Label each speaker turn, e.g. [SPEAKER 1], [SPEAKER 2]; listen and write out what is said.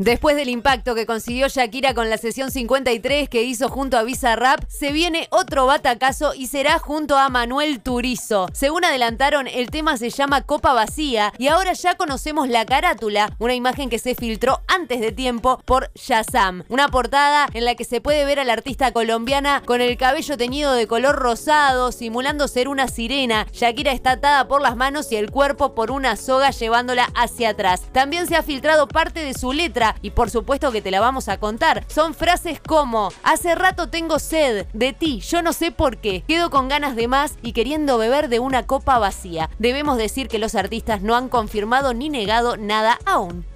[SPEAKER 1] Después del impacto que consiguió Shakira con la sesión 53 que hizo junto a Visa Rap, se viene otro batacazo y será junto a Manuel Turizo. Según adelantaron, el tema se llama Copa Vacía y ahora ya conocemos la carátula, una imagen que se filtró antes de tiempo por Shazam. Una portada en la que se puede ver a la artista colombiana con el cabello teñido de color rosado, simulando ser una sirena. Shakira está atada por las manos y el cuerpo por una soga llevándola hacia atrás. También se ha filtrado parte de su letra y por supuesto que te la vamos a contar. Son frases como, hace rato tengo sed de ti, yo no sé por qué, quedo con ganas de más y queriendo beber de una copa vacía. Debemos decir que los artistas no han confirmado ni negado nada aún.